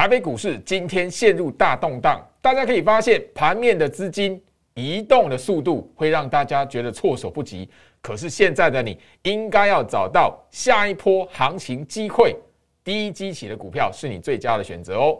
台北股市今天陷入大动荡，大家可以发现盘面的资金移动的速度会让大家觉得措手不及。可是现在的你应该要找到下一波行情机会，低基起的股票是你最佳的选择哦。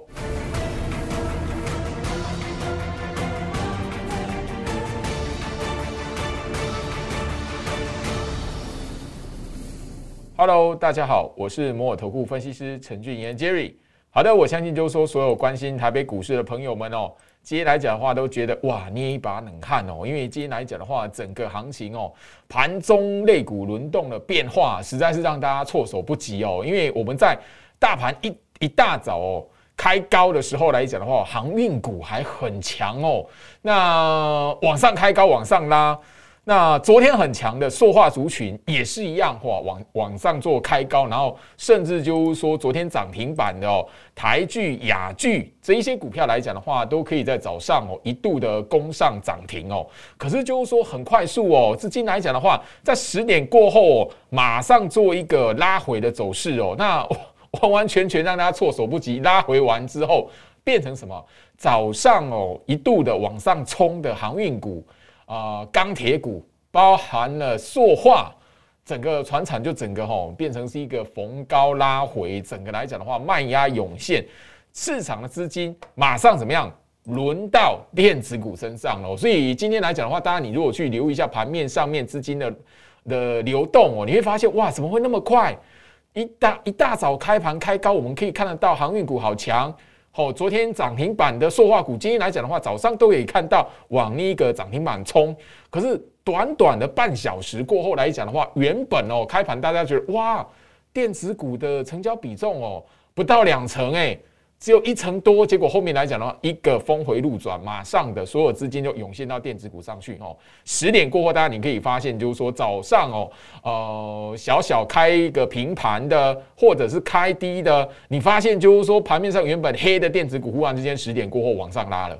Hello，大家好，我是摩尔投顾分析师陈俊言 Jerry。好的，我相信就是说，所有关心台北股市的朋友们哦，今天来讲的话，都觉得哇，捏一把冷汗哦，因为今天来讲的话，整个行情哦，盘中类股轮动的变化，实在是让大家措手不及哦。因为我们在大盘一一大早哦开高的时候来讲的话，航运股还很强哦，那往上开高，往上拉。那昨天很强的塑化族群也是一样，哇，往往上做开高，然后甚至就是说昨天涨停板的哦，台剧、雅剧这一些股票来讲的话，都可以在早上哦一度的攻上涨停哦。可是就是说很快速哦，至今来讲的话，在十点过后哦，马上做一个拉回的走势哦，那 完完全全让大家措手不及。拉回完之后变成什么？早上哦一度的往上冲的航运股。啊，钢铁股包含了塑化，整个船厂就整个吼变成是一个逢高拉回，整个来讲的话，卖压涌现，市场的资金马上怎么样轮到电子股身上了。所以今天来讲的话，当然你如果去留意一下盘面上面资金的的流动哦，你会发现哇，怎么会那么快？一大一大早开盘开高，我们可以看得到航运股好强。好，昨天涨停板的塑化股，今天来讲的话，早上都可以看到往那个涨停板冲。可是短短的半小时过后来讲的话，原本哦开盘大家觉得哇，电子股的成交比重哦不到两成哎。只有一成多，结果后面来讲的话，一个峰回路转，马上的所有资金就涌现到电子股上去哦。十点过后，大家你可以发现，就是说早上哦，呃，小小开一个平盘的，或者是开低的，你发现就是说盘面上原本黑的电子股，忽然之间十点过后往上拉了。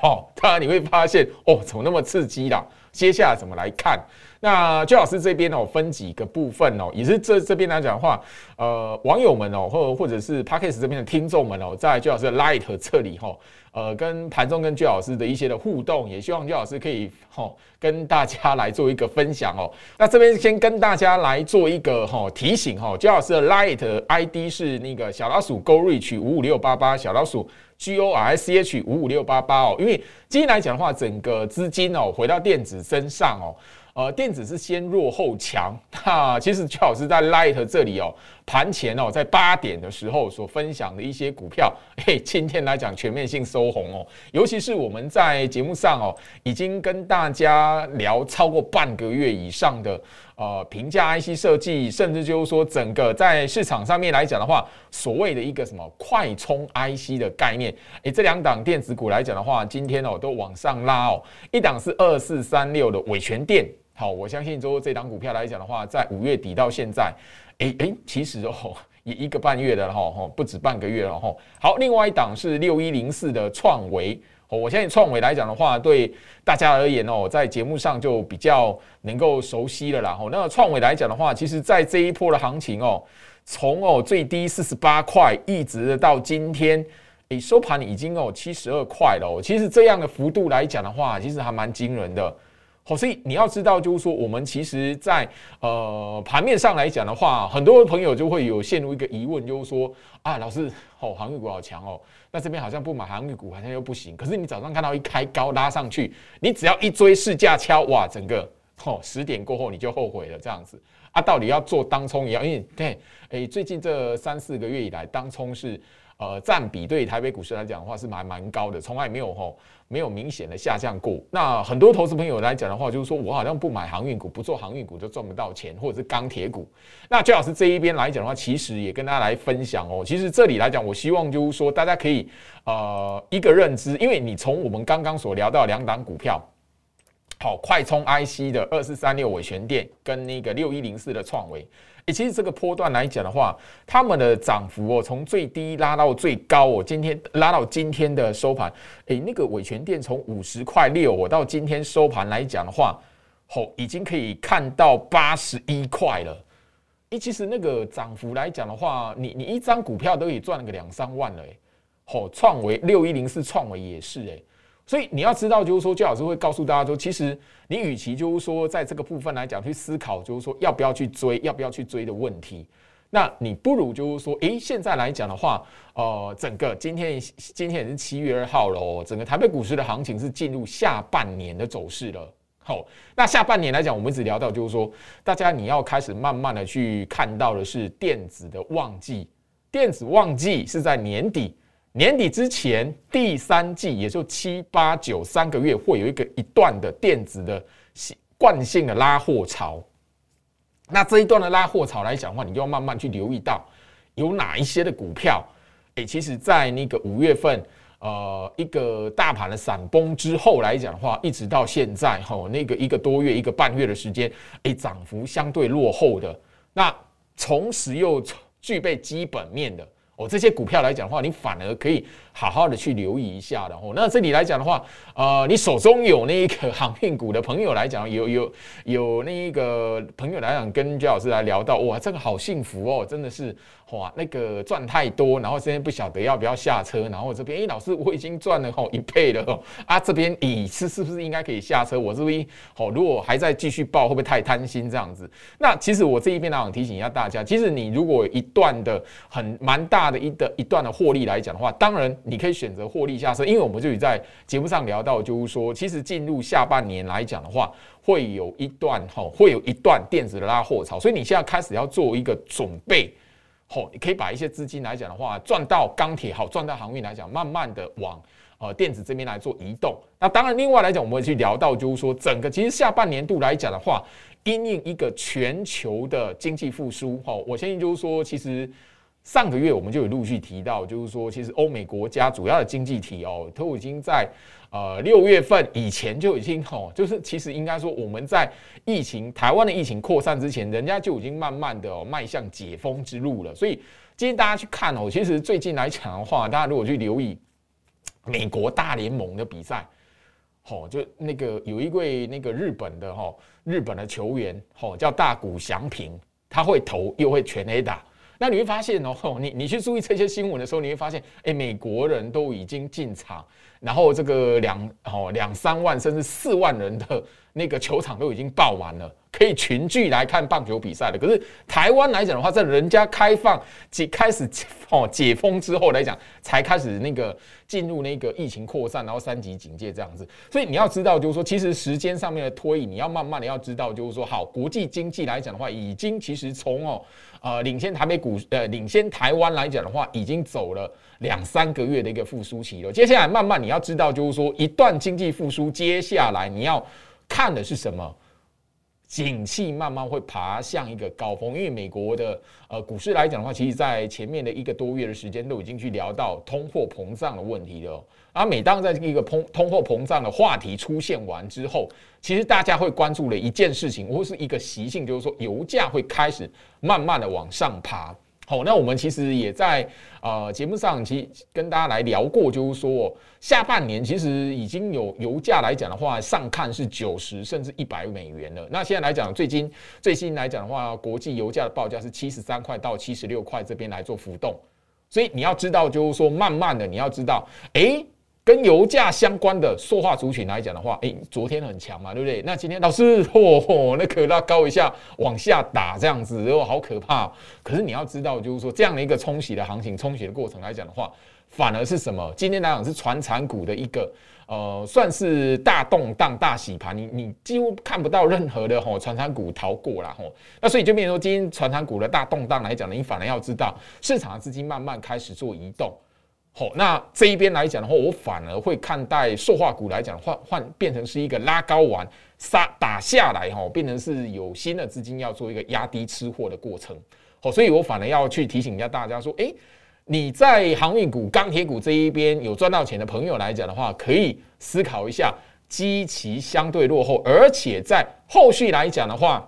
好，当然你会发现哦，怎么那么刺激啦？接下来怎么来看？那周老师这边哦，分几个部分哦，也是这这边来讲的话，呃，网友们哦，或或者是 Parkes 这边的听众们哦，在周老师的 Light 这里哈，呃，跟盘中跟周老师的一些的互动，也希望周老师可以哈跟大家来做一个分享哦。那这边先跟大家来做一个哈提醒哈，周老师的 Light ID 是那个小老鼠 Go Reach 五五六八八，小老鼠 G O R C H 五五六八八哦。因为今天来讲的话，整个资金哦回到电子身上哦。呃，电子是先弱后强。那其实最好是在 Light 这里哦，盘前哦，在八点的时候所分享的一些股票，嘿，今天来讲全面性收红哦。尤其是我们在节目上哦，已经跟大家聊超过半个月以上的呃平价 IC 设计，甚至就是说整个在市场上面来讲的话，所谓的一个什么快充 IC 的概念，诶，这两档电子股来讲的话，今天哦都往上拉哦，一档是二四三六的伟全电。好，我相信说这档股票来讲的话，在五月底到现在，哎哎，其实哦，也一个半月的了哈，不止半个月了哈。好，另外一档是六一零四的创维，哦，我相信创维来讲的话，对大家而言哦，在节目上就比较能够熟悉了啦。哦，那创维来讲的话，其实在这一波的行情哦，从哦最低四十八块，一直到今天，诶，收盘已经哦七十二块了。其实这样的幅度来讲的话，其实还蛮惊人的。好，所以你要知道，就是说，我们其实，在呃盘面上来讲的话，很多朋友就会有陷入一个疑问，就是说，啊，老师，哦，航运股好强哦，那这边好像不买航运股好像又不行。可是你早上看到一开高拉上去，你只要一追市价敲，哇，整个哦十点过后你就后悔了，这样子啊，到底要做当冲也要，因为对，哎，最近这三四个月以来，当冲是。呃，占比对台北股市来讲的话是蛮蛮高的，从来没有吼没有明显的下降过。那很多投资朋友来讲的话，就是说我好像不买航运股，不做航运股就赚不到钱，或者是钢铁股。那最老师这一边来讲的话，其实也跟大家来分享哦。其实这里来讲，我希望就是说大家可以呃一个认知，因为你从我们刚刚所聊到两档股票。好，快充 IC 的二四三六伟全电跟那个六一零四的创维，诶，其实这个波段来讲的话，他们的涨幅哦，从最低拉到最高哦，今天拉到今天的收盘，诶，那个伟全电从五十块六，我到今天收盘来讲的话，吼，已经可以看到八十一块了。哎，其实那个涨幅来讲的话，你你一张股票都可以赚了个两三万了，哎，好，创维六一零四创维也是，哎，所以你要知道，就是说，焦老师会告诉大家说，其实你与其就是说在这个部分来讲去思考，就是说要不要去追，要不要去追的问题，那你不如就是说，哎，现在来讲的话，呃，整个今天今天也是七月二号了哦，整个台北股市的行情是进入下半年的走势了。好，那下半年来讲，我们只聊到就是说，大家你要开始慢慢的去看到的是电子的旺季，电子旺季是在年底，年底之前第三季，也就七八九三个月会有一个一段的电子的惯性的拉货潮。那这一段的拉货潮来讲的话，你就要慢慢去留意到有哪一些的股票，诶，其实在那个五月份。呃，一个大盘的闪崩之后来讲的话，一直到现在哈，那个一个多月、一个半月的时间，哎，涨幅相对落后的，那同时又具备基本面的。哦，这些股票来讲的话，你反而可以好好的去留意一下的哦。那这里来讲的话，呃，你手中有那一个航运股的朋友来讲，有有有那一个朋友来讲，跟焦老师来聊到，哇，这个好幸福哦，真的是哇，那个赚太多，然后这边不晓得要不要下车，然后这边，哎，老师我已经赚了吼一倍了哦，啊，这边咦是是不是应该可以下车？我这边哦，如果还在继续报，会不会太贪心这样子？那其实我这一边来讲提醒一下大家，其实你如果一段的很蛮。大的一的一段的获利来讲的话，当然你可以选择获利下车，因为我们就在节目上聊到，就是说，其实进入下半年来讲的话，会有一段哈，会有一段电子的拉货潮，所以你现在开始要做一个准备，好，你可以把一些资金来讲的话，赚到钢铁好，赚到航运来讲，慢慢的往呃电子这边来做移动。那当然，另外来讲，我们会去聊到，就是说，整个其实下半年度来讲的话，因应一个全球的经济复苏，哈，我相信就是说，其实。上个月我们就有陆续提到，就是说，其实欧美国家主要的经济体哦，都已经在呃六月份以前就已经哦，就是其实应该说我们在疫情台湾的疫情扩散之前，人家就已经慢慢的迈向解封之路了。所以今天大家去看哦，其实最近来讲的话，大家如果去留意美国大联盟的比赛，哦，就那个有一位那个日本的哈日本的球员哦，叫大谷翔平，他会投又会全 A 打。那你会发现哦，你你去注意这些新闻的时候，你会发现，哎，美国人都已经进场，然后这个两哦两三万甚至四万人的那个球场都已经爆满了。可以群聚来看棒球比赛的，可是台湾来讲的话，在人家开放解开始哦解封之后来讲，才开始那个进入那个疫情扩散，然后三级警戒这样子。所以你要知道，就是说，其实时间上面的推移，你要慢慢的要知道，就是说，好，国际经济来讲的话，已经其实从哦呃领先台北股呃领先台湾来讲的话，已经走了两三个月的一个复苏期了。接下来慢慢你要知道，就是说，一段经济复苏，接下来你要看的是什么？景气慢慢会爬向一个高峰，因为美国的呃股市来讲的话，其实在前面的一个多月的时间都已经去聊到通货膨胀的问题了。而每当在一个通通货膨胀的话题出现完之后，其实大家会关注的一件事情或是一个习性，就是说油价会开始慢慢的往上爬。好，那我们其实也在呃节目上其实跟大家来聊过，就是说下半年其实已经有油价来讲的话，上看是九十甚至一百美元了。那现在来讲，最近最新来讲的话，国际油价的报价是七十三块到七十六块这边来做浮动，所以你要知道，就是说慢慢的你要知道，哎。跟油价相关的塑化族群来讲的话，诶，昨天很强嘛，对不对？那今天老师，嚯嚯，那可拉高一下往下打这样子，哦，好可怕。可是你要知道，就是说这样的一个冲洗的行情、冲洗的过程来讲的话，反而是什么？今天来讲是传产股的一个呃，算是大动荡、大洗盘。你你几乎看不到任何的吼传产股逃过了吼。那所以就变成说，今天传产股的大动荡来讲呢，你反而要知道市场的资金慢慢开始做移动。好，那这一边来讲的话，我反而会看待塑化股来讲，换换变成是一个拉高完杀打下来，哈，变成是有新的资金要做一个压低吃货的过程。好，所以我反而要去提醒一下大家说，诶，你在航运股、钢铁股这一边有赚到钱的朋友来讲的话，可以思考一下，基期相对落后，而且在后续来讲的话，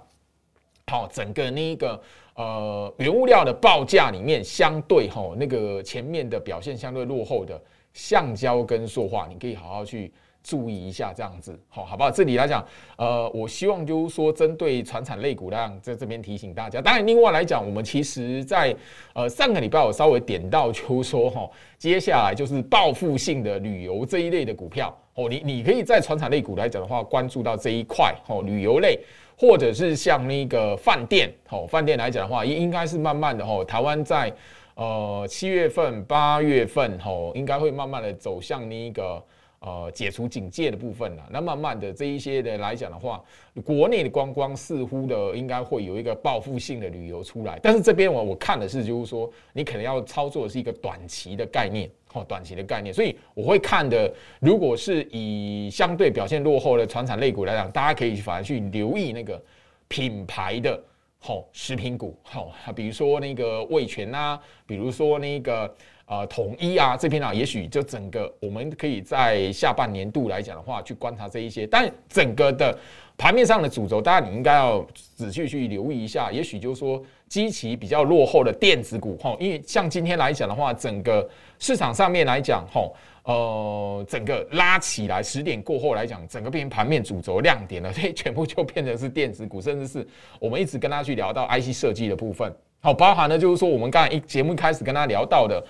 好，整个那个。呃，原物料的报价里面相对哈，那个前面的表现相对落后的橡胶跟塑化，你可以好好去注意一下这样子，好，好不好？这里来讲，呃，我希望就是说，针对传产类股，量，在这边提醒大家。当然，另外来讲，我们其实在呃上个礼拜我稍微点到，就是说哈，接下来就是报复性的旅游这一类的股票哦，你你可以在传产类股来讲的话，关注到这一块哦，旅游类或者是像那个饭店哦，饭店来讲的话，应应该是慢慢的哦，台湾在呃七月份、八月份哦，应该会慢慢的走向那个。呃，解除警戒的部分了，那慢慢的这一些的来讲的话，国内的观光似乎的应该会有一个报复性的旅游出来，但是这边我我看的是就是说，你可能要操作的是一个短期的概念，哦，短期的概念，所以我会看的，如果是以相对表现落后的传产类股来讲，大家可以反而去留意那个品牌的，好食品股，好，比如说那个味全啊，比如说那个。啊，统一啊，这边啊，也许就整个我们可以在下半年度来讲的话，去观察这一些。但整个的盘面上的主轴，大家你应该要仔细去留意一下。也许就是说，基期比较落后的电子股，哈，因为像今天来讲的话，整个市场上面来讲，吼，呃，整个拉起来十点过后来讲，整个变成盘面主轴亮点了，所以全部就变成是电子股，甚至是我们一直跟大家去聊到 IC 设计的部分，好，包含呢就是说我们刚才一节目一开始跟大家聊到的。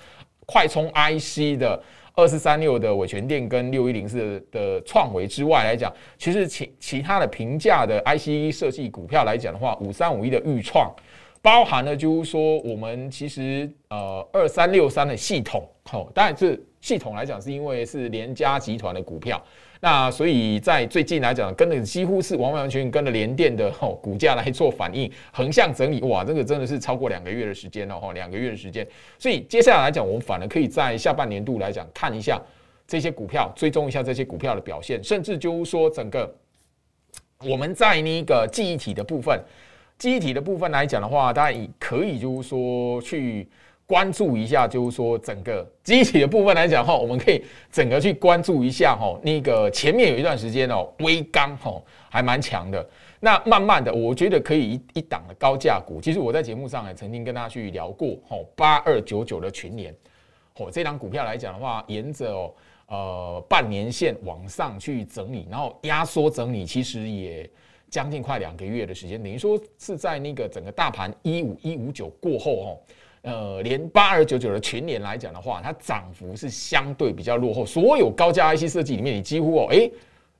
快充 IC 的二四三六的伟权电跟六一零四的创维之外来讲，其实其其他的平价的 IC 设计股票来讲的话，五三五一的预创，包含了就是说我们其实呃二三六三的系统，好，当然系统来讲是因为是联家集团的股票。那所以在最近来讲，跟着几乎是完完全全跟着联电的吼股价来做反应，横向整理，哇，这个真的是超过两个月的时间了哈，两个月的时间。所以接下来来讲，我们反而可以在下半年度来讲看一下这些股票，追踪一下这些股票的表现，甚至就是说整个我们在那个记忆体的部分，记忆体的部分来讲的话，大家可以就是说去。关注一下，就是说整个机体的部分来讲哈，我们可以整个去关注一下哈。那个前面有一段时间哦，微钢哈还蛮强的。那慢慢的，我觉得可以一一档的高价股。其实我在节目上也曾经跟大家去聊过哈，八二九九的群联，哦，这档股票来讲的话，沿着哦呃半年线往上去整理，然后压缩整理，其实也将近快两个月的时间，等于说是在那个整个大盘一五一五九过后哦。呃，连八二九九的群联来讲的话，它涨幅是相对比较落后。所有高价 IC 设计里面，你几乎哦，哎，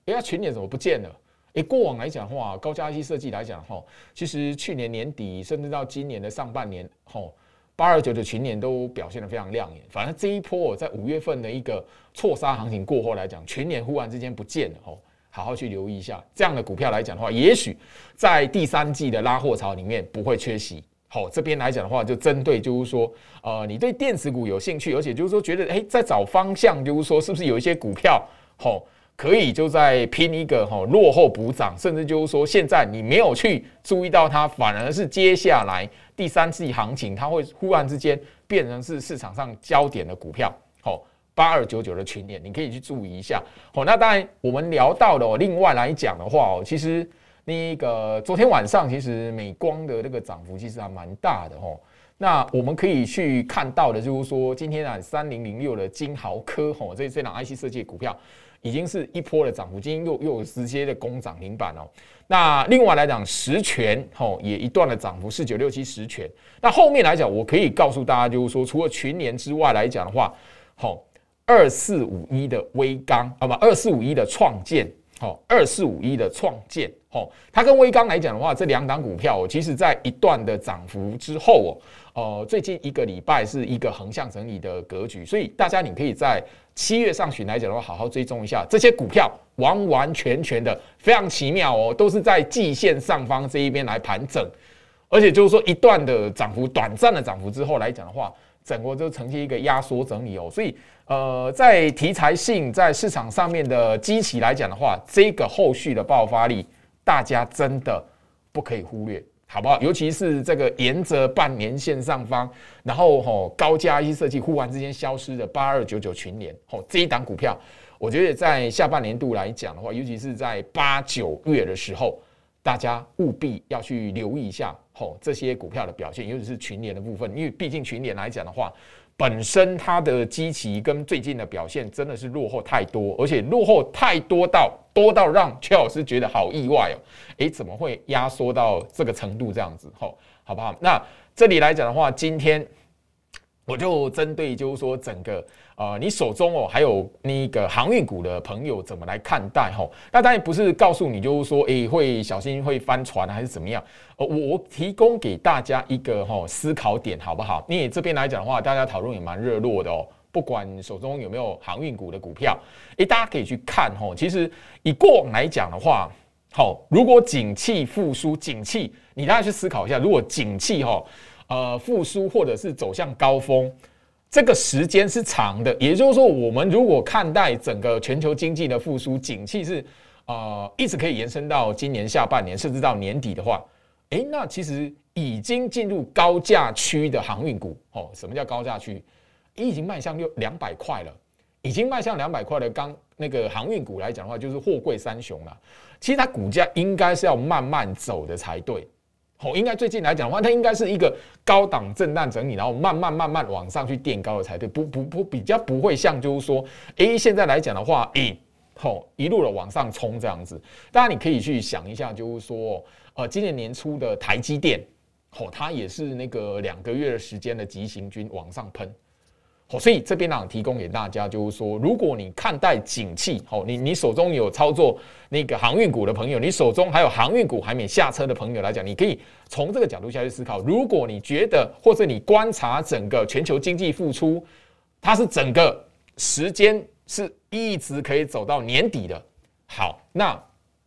哎，它群年怎么不见了？哎，过往来讲的话，高价 IC 设计来讲哈，其实去年年底甚至到今年的上半年，吼，八二九九群年都表现的非常亮眼。反正这一波在五月份的一个错杀行情过后来讲，群年忽然之间不见了，吼，好好去留意一下这样的股票来讲的话，也许在第三季的拉货潮里面不会缺席。好，这边来讲的话，就针对就是说，呃，你对电子股有兴趣，而且就是说觉得，哎，在找方向，就是说，是不是有一些股票，好，可以就在拼一个哈落后补涨，甚至就是说，现在你没有去注意到它，反而是接下来第三季行情，它会忽然之间变成是市场上焦点的股票。好，八二九九的群点，你可以去注意一下。好，那当然我们聊到的，另外来讲的话哦，其实。那个昨天晚上其实美光的那个涨幅其实还蛮大的哦。那我们可以去看到的，就是说今天啊，三零零六的金豪科吼，这这档 IC 设计股票已经是一波的涨幅，今天又又直接的攻涨停板哦。那另外来讲，实权吼也一段的涨幅，四九六七实权。那后面来讲，我可以告诉大家，就是说除了群联之外来讲的话，吼二四五一的微钢啊不，二四五一的创建。好，二四五一的创建，好，它跟威刚来讲的话，这两档股票，其实在一段的涨幅之后哦，呃，最近一个礼拜是一个横向整理的格局，所以大家你可以在七月上旬来讲的话，好好追踪一下这些股票，完完全全的非常奇妙哦，都是在季线上方这一边来盘整，而且就是说一段的涨幅，短暂的涨幅之后来讲的话。整个就呈现一个压缩整理哦，所以呃，在题材性在市场上面的机器来讲的话，这个后续的爆发力，大家真的不可以忽略，好不好？尤其是这个沿着半年线上方，然后吼高价一设计忽然之间消失的八二九九群联，吼这一档股票，我觉得在下半年度来讲的话，尤其是在八九月的时候。大家务必要去留意一下吼这些股票的表现，尤其是群联的部分，因为毕竟群联来讲的话，本身它的基期跟最近的表现真的是落后太多，而且落后太多到多到让邱老师觉得好意外哦。诶，怎么会压缩到这个程度这样子？吼，好不好？那这里来讲的话，今天。我就针对就是说整个呃，你手中哦还有那个航运股的朋友怎么来看待吼？那当然不是告诉你就是说诶会小心会翻船还是怎么样？呃，我我提供给大家一个哈思考点好不好？你这边来讲的话，大家讨论也蛮热络的哦。不管手中有没有航运股的股票，诶，大家可以去看吼。其实以过往来讲的话，好，如果景气复苏，景气你大家去思考一下，如果景气哈。呃，复苏或者是走向高峰，这个时间是长的。也就是说，我们如果看待整个全球经济的复苏，景气是呃一直可以延伸到今年下半年，甚至到年底的话，诶，那其实已经进入高价区的航运股哦。什么叫高价区？已经迈向六两百块了，已经迈向两百块的刚那个航运股来讲的话，就是货柜三雄了。其实它股价应该是要慢慢走的才对。哦，应该最近来讲的话，它应该是一个高档震荡整理，然后慢慢慢慢往上去垫高的才对，不不不，比较不会像就是说，哎，现在来讲的话，哎，吼，一路的往上冲这样子。大家你可以去想一下，就是说，呃，今年年初的台积电，好，它也是那个两个月的时间的急行军往上喷。哦，所以这边呢提供给大家，就是说，如果你看待景气，哦，你你手中有操作那个航运股的朋友，你手中还有航运股还没下车的朋友来讲，你可以从这个角度下去思考。如果你觉得，或者你观察整个全球经济复苏，它是整个时间是一直可以走到年底的，好，那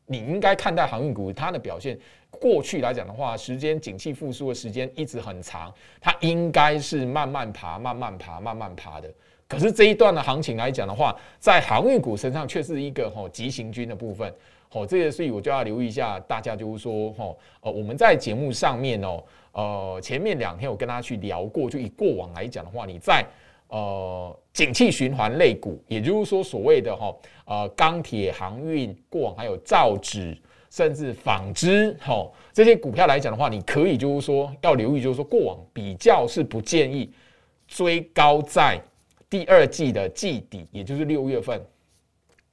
你应该看待航运股它的表现。过去来讲的话，时间景气复苏的时间一直很长，它应该是慢慢爬、慢慢爬、慢慢爬的。可是这一段的行情来讲的话，在航运股身上却是一个吼急行军的部分。吼，这个所以我就要留意一下，大家就是说吼，呃，我们在节目上面哦，呃，前面两天我跟大家去聊过，就以过往来讲的话，你在呃景气循环类股，也就是说所谓的哈呃钢铁、航运，过往还有造纸。甚至纺织，吼这些股票来讲的话，你可以就是说要留意，就是说过往比较是不建议追高在第二季的季底，也就是六月份，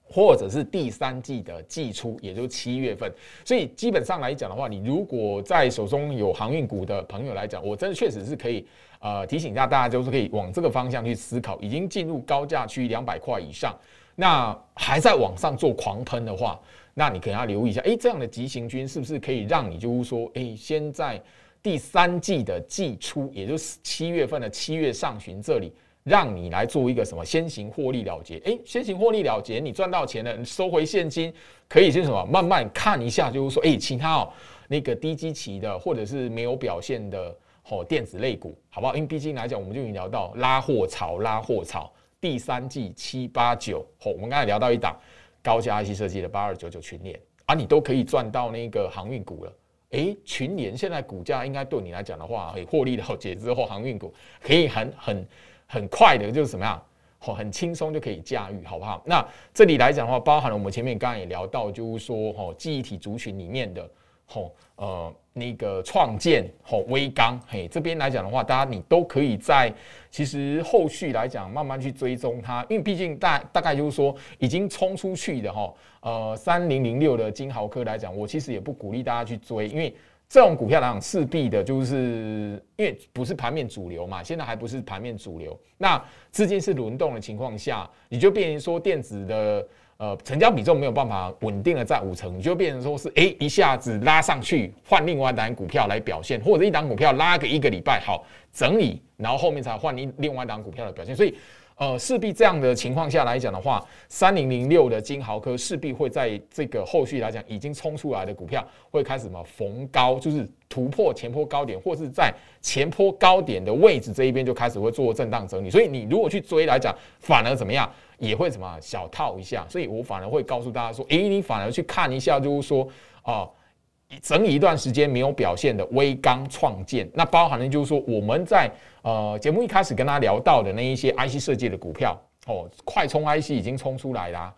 或者是第三季的季初，也就是七月份。所以基本上来讲的话，你如果在手中有航运股的朋友来讲，我真的确实是可以呃提醒一下大家，就是可以往这个方向去思考。已经进入高价区两百块以上，那还在往上做狂喷的话。那你可能要留意一下，哎，这样的急行军是不是可以让你就是说，哎，先在第三季的季初，也就是七月份的七月上旬这里，让你来做一个什么先行获利了结？哎，先行获利了结，你赚到钱了，你收回现金，可以先什么慢慢看一下，就是说，哎，其他哦那个低基期的或者是没有表现的哦电子类股，好不好？因为毕竟来讲，我们就已经聊到拉货潮，拉货潮，第三季七八九，哦，我们刚才聊到一档。高价 IC 设计的八二九九群联啊，你都可以赚到那个航运股了。诶，群联现在股价应该对你来讲的话，可以获利了结之后，航运股可以很很很快的，就是怎么样，哦，很轻松就可以驾驭，好不好？那这里来讲的话，包含了我们前面刚刚也聊到，就是说，哦，记忆体族群里面的。吼，呃，那个创建吼微钢，嘿，这边来讲的话，大家你都可以在其实后续来讲慢慢去追踪它，因为毕竟大大概就是说已经冲出去的哈，呃，三零零六的金豪科来讲，我其实也不鼓励大家去追，因为这种股票来讲势必的就是因为不是盘面主流嘛，现在还不是盘面主流，那资金是轮动的情况下，你就变成说电子的。呃，成交比重没有办法稳定的在五成，你就变成说是哎一下子拉上去换另外一档股票来表现，或者一档股票拉个一个礼拜好整理，然后后面才换另另外一档股票的表现。所以，呃，势必这样的情况下来讲的话，三零零六的金豪科势必会在这个后续来讲已经冲出来的股票会开始什么逢高，就是突破前坡高点，或是在前坡高点的位置这一边就开始会做震荡整理。所以你如果去追来讲，反而怎么样？也会什么小套一下，所以我反而会告诉大家说，诶，你反而去看一下，就是说，啊，整一段时间没有表现的微刚创建，那包含了就是说，我们在呃节目一开始跟大家聊到的那一些 IC 设计的股票，哦，快充 IC 已经冲出来啦，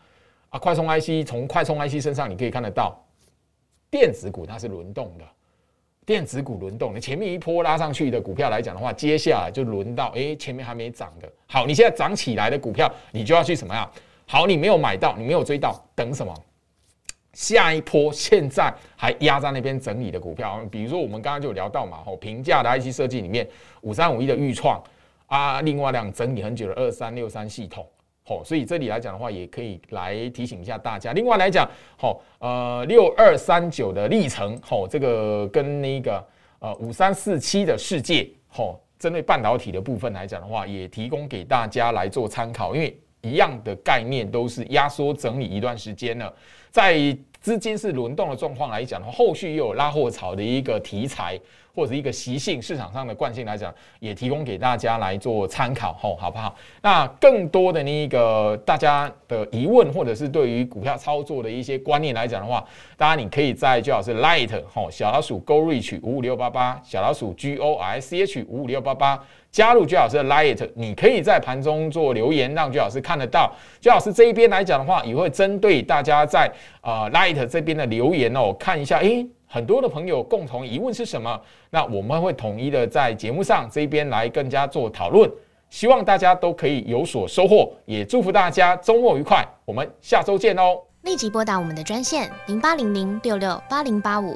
啊，快充 IC 从快充 IC 身上你可以看得到，电子股它是轮动的，电子股轮动，你前面一波拉上去的股票来讲的话，接下来就轮到哎前面还没涨的，好，你现在涨起来的股票，你就要去什么呀？好，你没有买到，你没有追到，等什么？下一波现在还压在那边整理的股票，比如说我们刚刚就聊到嘛，吼，平价的 IC 设计里面，五三五一的预创啊，另外两整理很久的二三六三系统，所以这里来讲的话，也可以来提醒一下大家。另外来讲，好，呃，六二三九的历程，好，这个跟那个呃五三四七的世界，好，针对半导体的部分来讲的话，也提供给大家来做参考，因为一样的概念都是压缩整理一段时间了。在资金是轮动的状况来讲的话，后续又有拉货潮的一个题材或者一个习性，市场上的惯性来讲，也提供给大家来做参考，吼，好不好？那更多的那个大家的疑问，或者是对于股票操作的一些观念来讲的话，当然你可以在最好是 Light 吼小老鼠 Go Reach 五五六八八小老鼠 G O R C H 五五六八八。加入居老师的 Light，你可以在盘中做留言，让居老师看得到。居老师这一边来讲的话，也会针对大家在啊这边的留言哦，看一下，诶，很多的朋友共同疑问是什么？那我们会统一的在节目上这边来更加做讨论，希望大家都可以有所收获，也祝福大家周末愉快。我们下周见哦！立即拨打我们的专线零八零零六六八零八五。